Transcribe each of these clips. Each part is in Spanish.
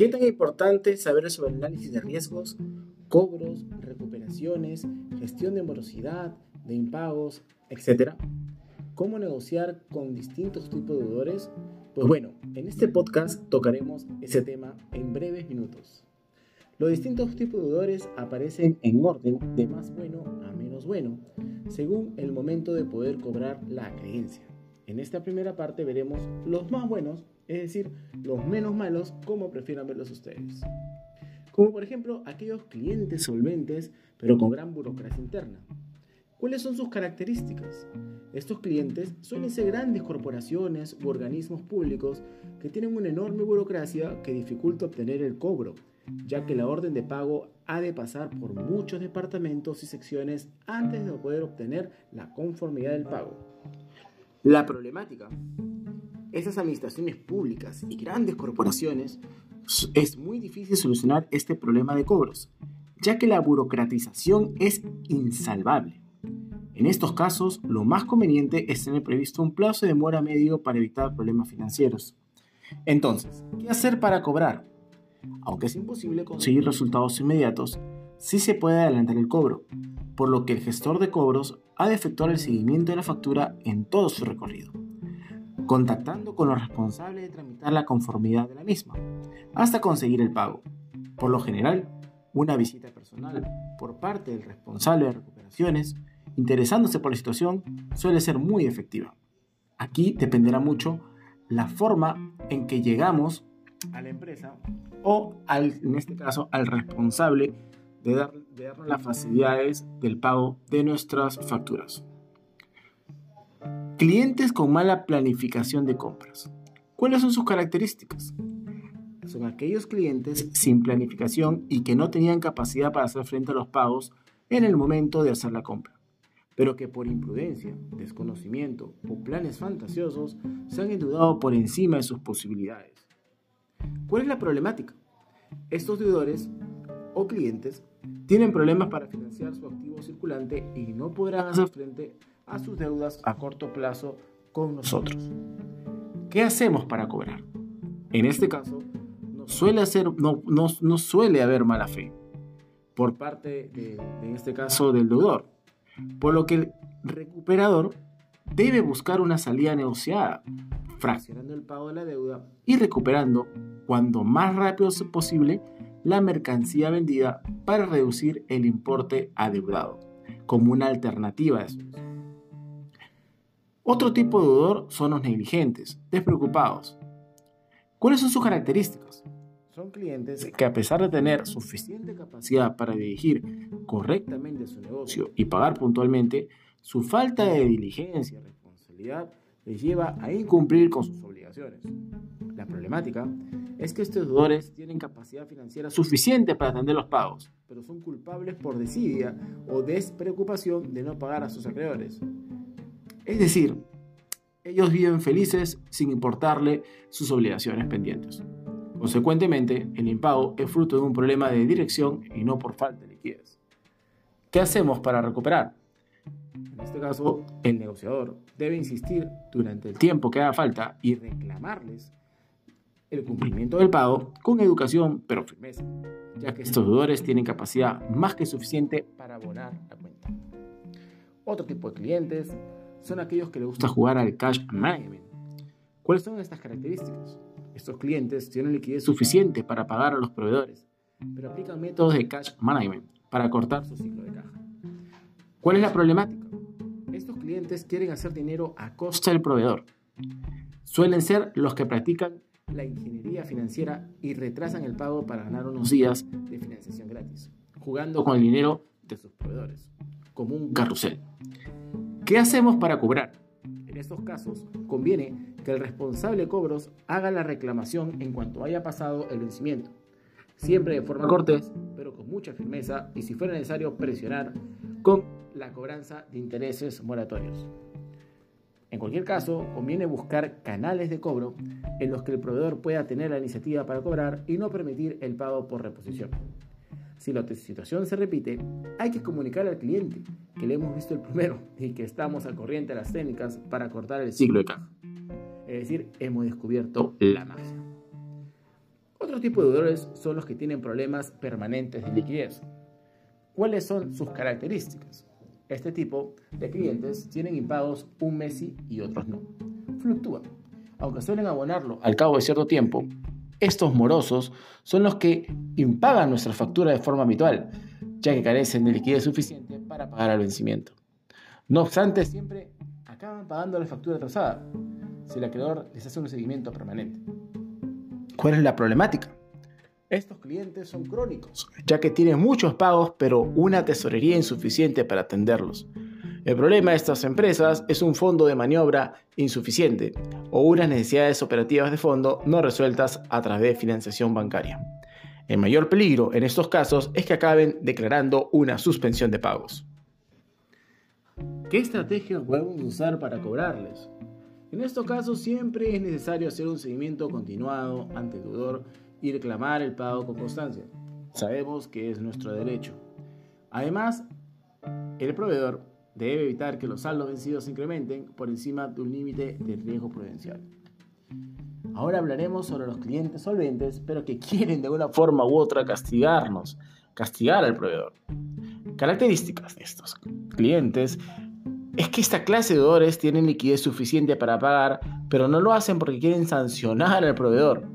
¿Qué tan importante saber sobre el análisis de riesgos, cobros, recuperaciones, gestión de morosidad, de impagos, etcétera? ¿Cómo negociar con distintos tipos de deudores? Pues bueno, en este podcast tocaremos ese tema en breves minutos. Los distintos tipos de deudores aparecen en orden de más bueno a menos bueno, según el momento de poder cobrar la creencia. En esta primera parte veremos los más buenos, es decir, los menos malos, como prefieran verlos ustedes. Como por ejemplo aquellos clientes solventes, pero con gran burocracia interna. ¿Cuáles son sus características? Estos clientes suelen ser grandes corporaciones u organismos públicos que tienen una enorme burocracia que dificulta obtener el cobro ya que la orden de pago ha de pasar por muchos departamentos y secciones antes de poder obtener la conformidad del pago. La problemática. Esas administraciones públicas y grandes corporaciones es muy difícil solucionar este problema de cobros, ya que la burocratización es insalvable. En estos casos, lo más conveniente es tener previsto un plazo de demora medio para evitar problemas financieros. Entonces, ¿qué hacer para cobrar? Aunque es imposible conseguir resultados inmediatos, sí se puede adelantar el cobro, por lo que el gestor de cobros ha de efectuar el seguimiento de la factura en todo su recorrido, contactando con los responsables de tramitar la conformidad de la misma, hasta conseguir el pago. Por lo general, una visita personal por parte del responsable de recuperaciones, interesándose por la situación, suele ser muy efectiva. Aquí dependerá mucho la forma en que llegamos a la empresa o en este caso al responsable de, dar, de darnos las facilidades del pago de nuestras facturas. Clientes con mala planificación de compras. ¿Cuáles son sus características? Son aquellos clientes sin planificación y que no tenían capacidad para hacer frente a los pagos en el momento de hacer la compra, pero que por imprudencia, desconocimiento o planes fantasiosos se han endeudado por encima de sus posibilidades. ¿Cuál es la problemática? Estos deudores o clientes tienen problemas para financiar su activo circulante y no podrán hacer frente a sus deudas a corto plazo con nosotros. ¿Qué hacemos para cobrar? En este caso, no suele, no, no, suele haber mala fe por parte, de, en este caso, del deudor, por lo que el recuperador debe buscar una salida negociada, fraccionando el pago de la deuda y recuperando cuando más rápido sea posible la mercancía vendida para reducir el importe adeudado, como una alternativa a eso. Otro tipo de deudor son los negligentes, despreocupados. ¿Cuáles son sus características? Son clientes que a pesar de tener suficiente capacidad para dirigir correctamente su negocio y pagar puntualmente, su falta de diligencia y responsabilidad les lleva a incumplir con sus obligaciones. La problemática es que estos deudores tienen capacidad financiera suficiente para atender los pagos, pero son culpables por desidia o despreocupación de no pagar a sus acreedores. Es decir, ellos viven felices sin importarle sus obligaciones pendientes. Consecuentemente, el impago es fruto de un problema de dirección y no por falta de liquidez. ¿Qué hacemos para recuperar? En este caso, el negociador debe insistir durante el tiempo que haga falta y reclamarles el cumplimiento del pago con educación pero firmeza, ya que estos deudores tienen capacidad más que suficiente para abonar la cuenta. Otro tipo de clientes son aquellos que les gusta jugar al cash management. ¿Cuáles son estas características? Estos clientes tienen liquidez suficiente para pagar a los proveedores, pero aplican métodos de cash management para cortar su ciclo de caja. ¿Cuál es la problemática? Estos clientes quieren hacer dinero a costa del proveedor. Suelen ser los que practican la ingeniería financiera y retrasan el pago para ganar unos días de financiación gratis, jugando con el dinero de sus proveedores, como un carrusel. ¿Qué hacemos para cobrar? En estos casos, conviene que el responsable de cobros haga la reclamación en cuanto haya pasado el vencimiento, siempre de forma cortés, pero con mucha firmeza y si fuera necesario presionar con la cobranza de intereses moratorios. En cualquier caso, conviene buscar canales de cobro en los que el proveedor pueda tener la iniciativa para cobrar y no permitir el pago por reposición. Si la situación se repite, hay que comunicar al cliente que le hemos visto el primero y que estamos al corriente de las técnicas para cortar el ciclo de caja. Es decir, hemos descubierto la magia. Otro tipo de deudores son los que tienen problemas permanentes de liquidez. ¿Cuáles son sus características? Este tipo de clientes tienen impagos un mes y otros no. Fluctúan. Aunque suelen abonarlo al cabo de cierto tiempo, estos morosos son los que impagan nuestra factura de forma habitual, ya que carecen de liquidez suficiente para pagar al vencimiento. No obstante, siempre acaban pagando la factura atrasada si el acreedor les hace un seguimiento permanente. ¿Cuál es la problemática? Estos clientes son crónicos, ya que tienen muchos pagos pero una tesorería insuficiente para atenderlos. El problema de estas empresas es un fondo de maniobra insuficiente o unas necesidades operativas de fondo no resueltas a través de financiación bancaria. El mayor peligro en estos casos es que acaben declarando una suspensión de pagos. ¿Qué estrategias podemos usar para cobrarles? En estos casos siempre es necesario hacer un seguimiento continuado ante el deudor y reclamar el pago con constancia. Sabemos que es nuestro derecho. Además, el proveedor debe evitar que los saldos vencidos se incrementen por encima de un límite de riesgo prudencial. Ahora hablaremos sobre los clientes solventes, pero que quieren de una forma u otra castigarnos, castigar al proveedor. Características de estos clientes es que esta clase de deudores tienen liquidez suficiente para pagar, pero no lo hacen porque quieren sancionar al proveedor.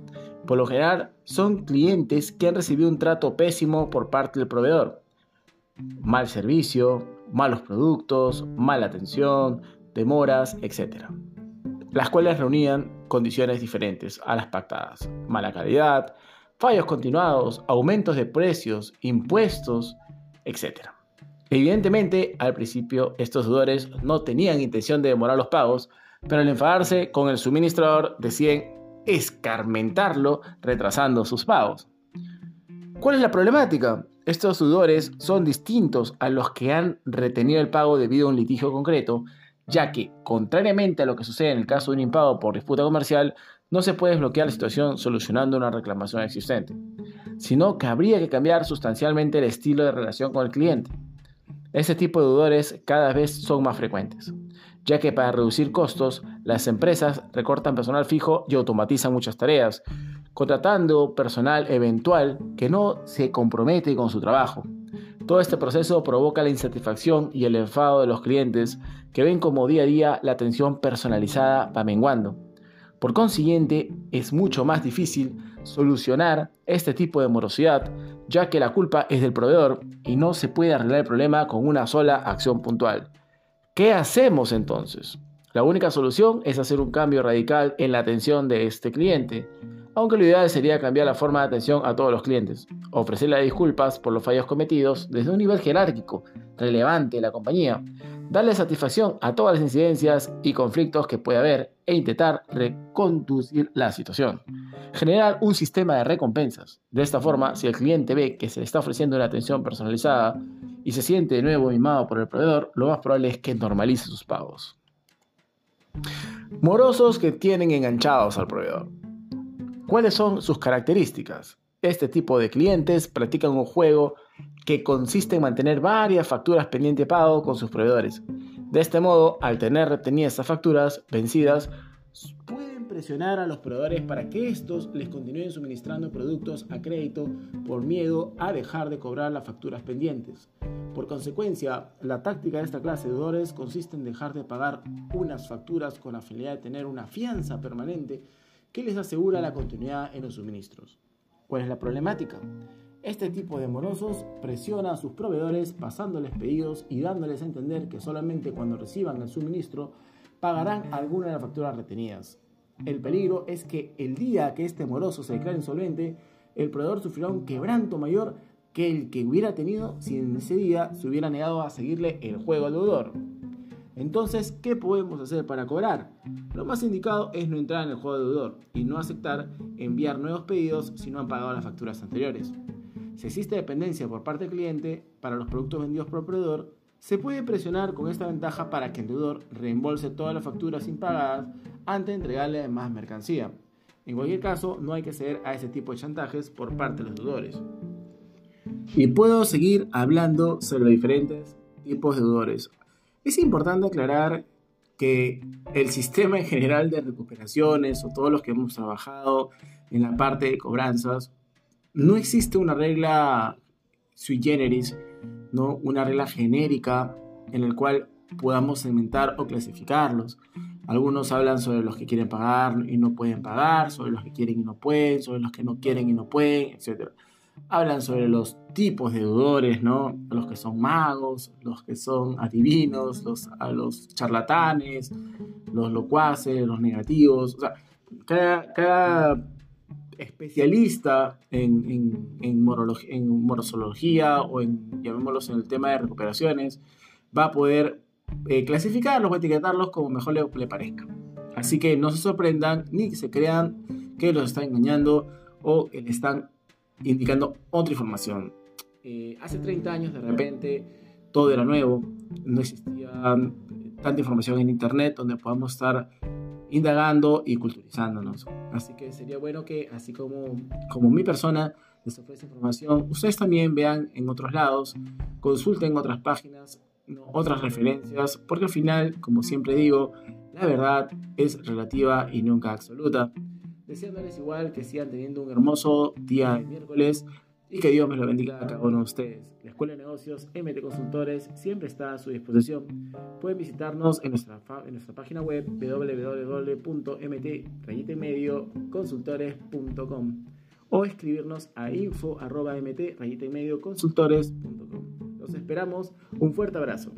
Por lo general, son clientes que han recibido un trato pésimo por parte del proveedor. Mal servicio, malos productos, mala atención, demoras, etc. Las cuales reunían condiciones diferentes a las pactadas. Mala calidad, fallos continuados, aumentos de precios, impuestos, etc. Evidentemente, al principio estos deudores no tenían intención de demorar los pagos, pero al enfadarse con el suministrador deciden escarmentarlo retrasando sus pagos. ¿Cuál es la problemática? Estos deudores son distintos a los que han retenido el pago debido a un litigio concreto, ya que, contrariamente a lo que sucede en el caso de un impago por disputa comercial, no se puede desbloquear la situación solucionando una reclamación existente, sino que habría que cambiar sustancialmente el estilo de relación con el cliente. Este tipo de deudores cada vez son más frecuentes, ya que para reducir costos, las empresas recortan personal fijo y automatizan muchas tareas, contratando personal eventual que no se compromete con su trabajo. Todo este proceso provoca la insatisfacción y el enfado de los clientes que ven como día a día la atención personalizada va menguando. Por consiguiente, es mucho más difícil solucionar este tipo de morosidad, ya que la culpa es del proveedor y no se puede arreglar el problema con una sola acción puntual. ¿Qué hacemos entonces? La única solución es hacer un cambio radical en la atención de este cliente aunque lo ideal sería cambiar la forma de atención a todos los clientes, ofrecerle disculpas por los fallos cometidos desde un nivel jerárquico relevante de la compañía, darle satisfacción a todas las incidencias y conflictos que puede haber e intentar reconducir la situación. Generar un sistema de recompensas. De esta forma, si el cliente ve que se le está ofreciendo una atención personalizada y se siente de nuevo mimado por el proveedor, lo más probable es que normalice sus pagos. Morosos que tienen enganchados al proveedor. ¿Cuáles son sus características? Este tipo de clientes practican un juego que consiste en mantener varias facturas pendiente de pago con sus proveedores. De este modo, al tener retenidas estas facturas vencidas, pueden presionar a los proveedores para que estos les continúen suministrando productos a crédito por miedo a dejar de cobrar las facturas pendientes. Por consecuencia, la táctica de esta clase de deudores consiste en dejar de pagar unas facturas con la finalidad de tener una fianza permanente que les asegura la continuidad en los suministros. ¿Cuál es la problemática? Este tipo de morosos presiona a sus proveedores pasándoles pedidos y dándoles a entender que solamente cuando reciban el suministro pagarán alguna de las facturas retenidas. El peligro es que el día que este moroso se declare insolvente, el proveedor sufrirá un quebranto mayor que el que hubiera tenido si en ese día se hubiera negado a seguirle el juego al deudor. Entonces, ¿qué podemos hacer para cobrar? Lo más indicado es no entrar en el juego de deudor y no aceptar enviar nuevos pedidos si no han pagado las facturas anteriores. Si existe dependencia por parte del cliente para los productos vendidos por proveedor, se puede presionar con esta ventaja para que el deudor reembolse todas las facturas impagadas antes de entregarle más mercancía. En cualquier caso, no hay que ceder a ese tipo de chantajes por parte de los deudores. Y puedo seguir hablando sobre diferentes tipos de deudores. Es importante aclarar que el sistema en general de recuperaciones o todos los que hemos trabajado en la parte de cobranzas, no existe una regla sui generis, ¿no? una regla genérica en la cual podamos segmentar o clasificarlos. Algunos hablan sobre los que quieren pagar y no pueden pagar, sobre los que quieren y no pueden, sobre los que no quieren y no pueden, etc. Hablan sobre los tipos de deudores, ¿no? Los que son magos, los que son adivinos, los, a los charlatanes, los locuaces, los negativos. O sea, cada, especialista en, en, en, morología o en, llamémoslos en el tema de recuperaciones, va a poder eh, clasificarlos o etiquetarlos como mejor le, parezca. Así que no se sorprendan ni se crean que los están engañando o le están indicando otra información. Eh, hace 30 años de repente todo era nuevo, no existía tanta información en internet donde podamos estar indagando y culturizándonos. Así que sería bueno que, así como, como mi persona les ofrece información, ustedes también vean en otros lados, consulten otras páginas, otras referencias, porque al final, como siempre digo, la verdad es relativa y nunca absoluta. Deseándoles igual que sigan teniendo un hermoso día de miércoles y que Dios me lo bendiga a cada uno de ustedes. La Escuela de Negocios MT Consultores siempre está a su disposición. Pueden visitarnos en nuestra, en nuestra página web www.mt-medioconsultores.com o escribirnos a info.mt-medioconsultores.com. Los esperamos. Un fuerte abrazo.